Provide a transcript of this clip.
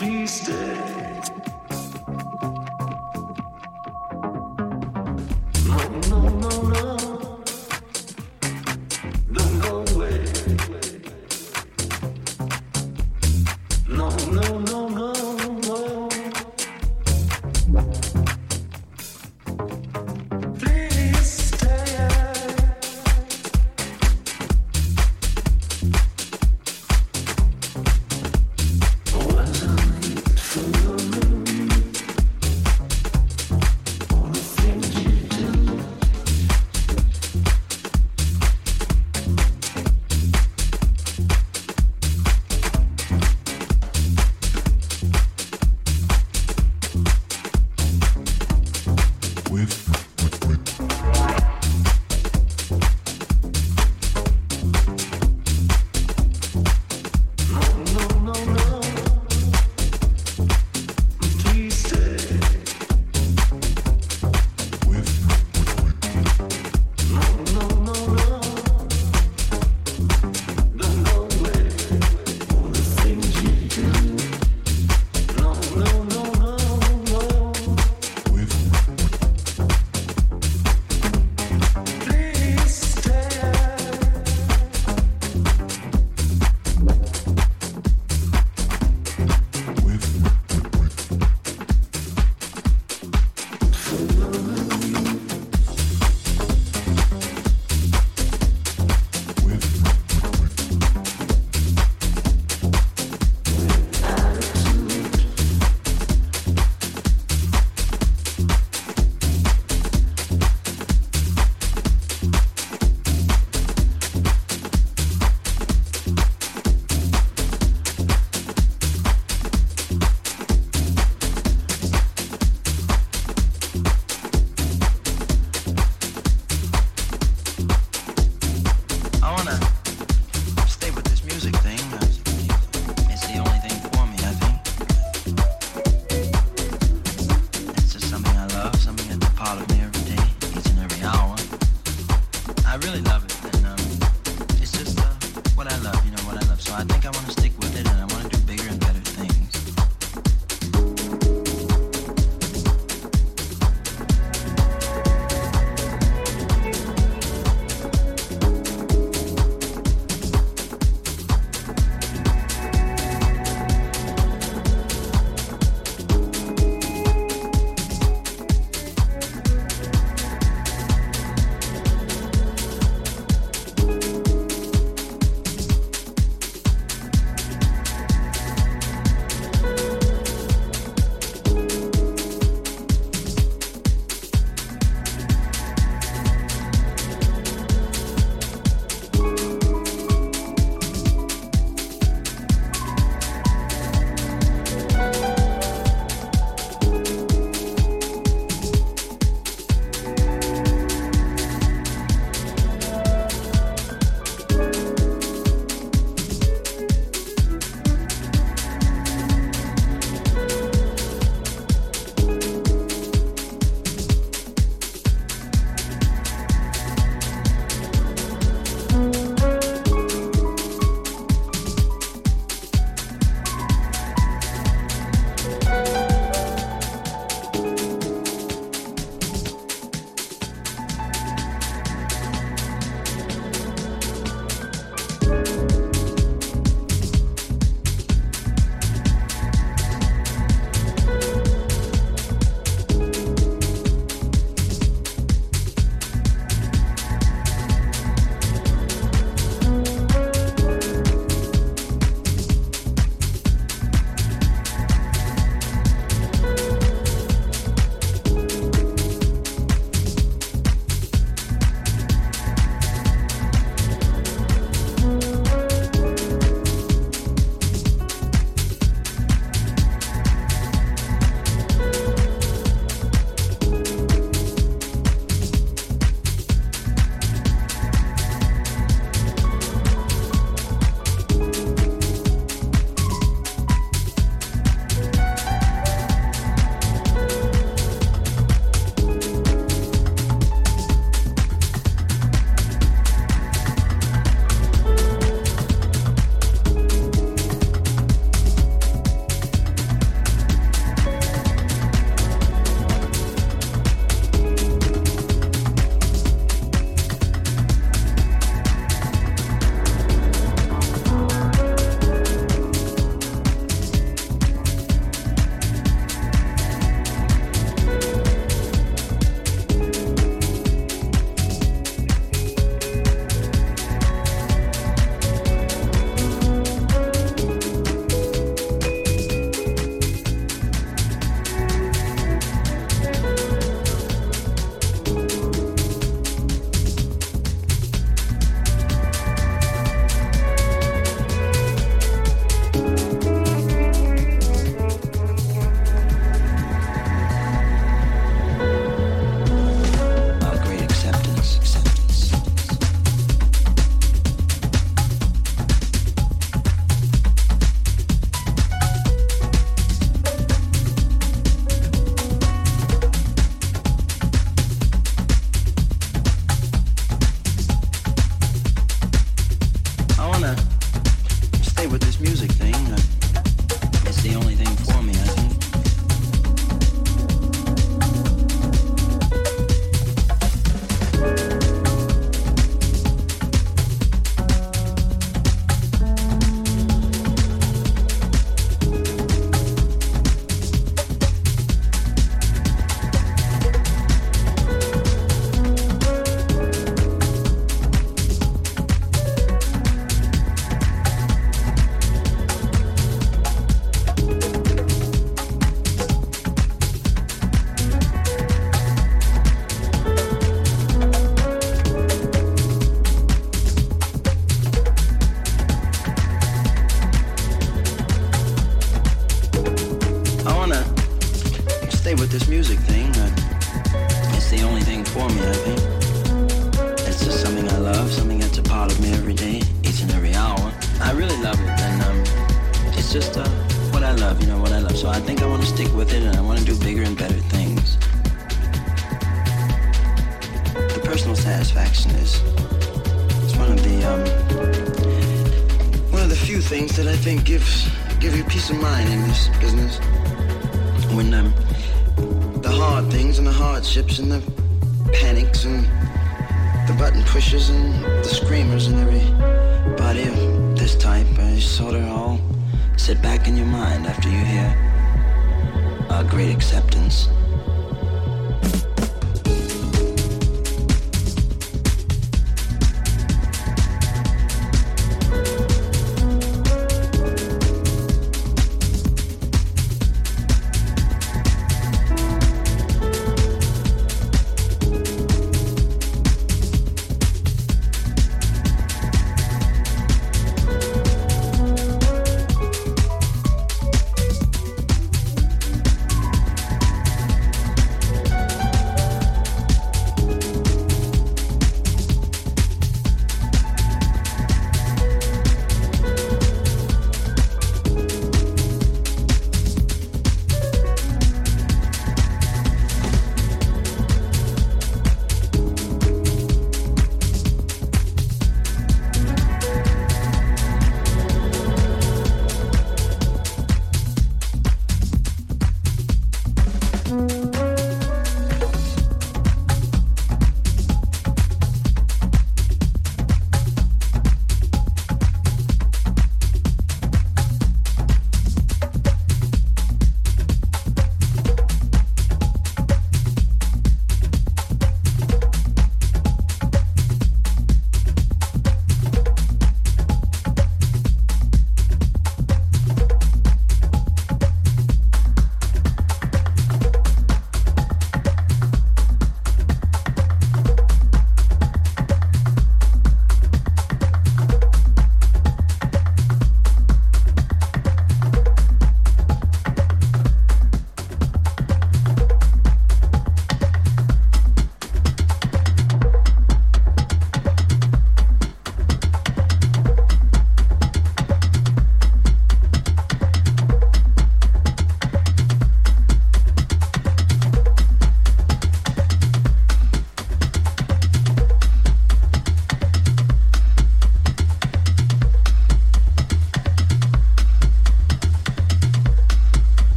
Please stay.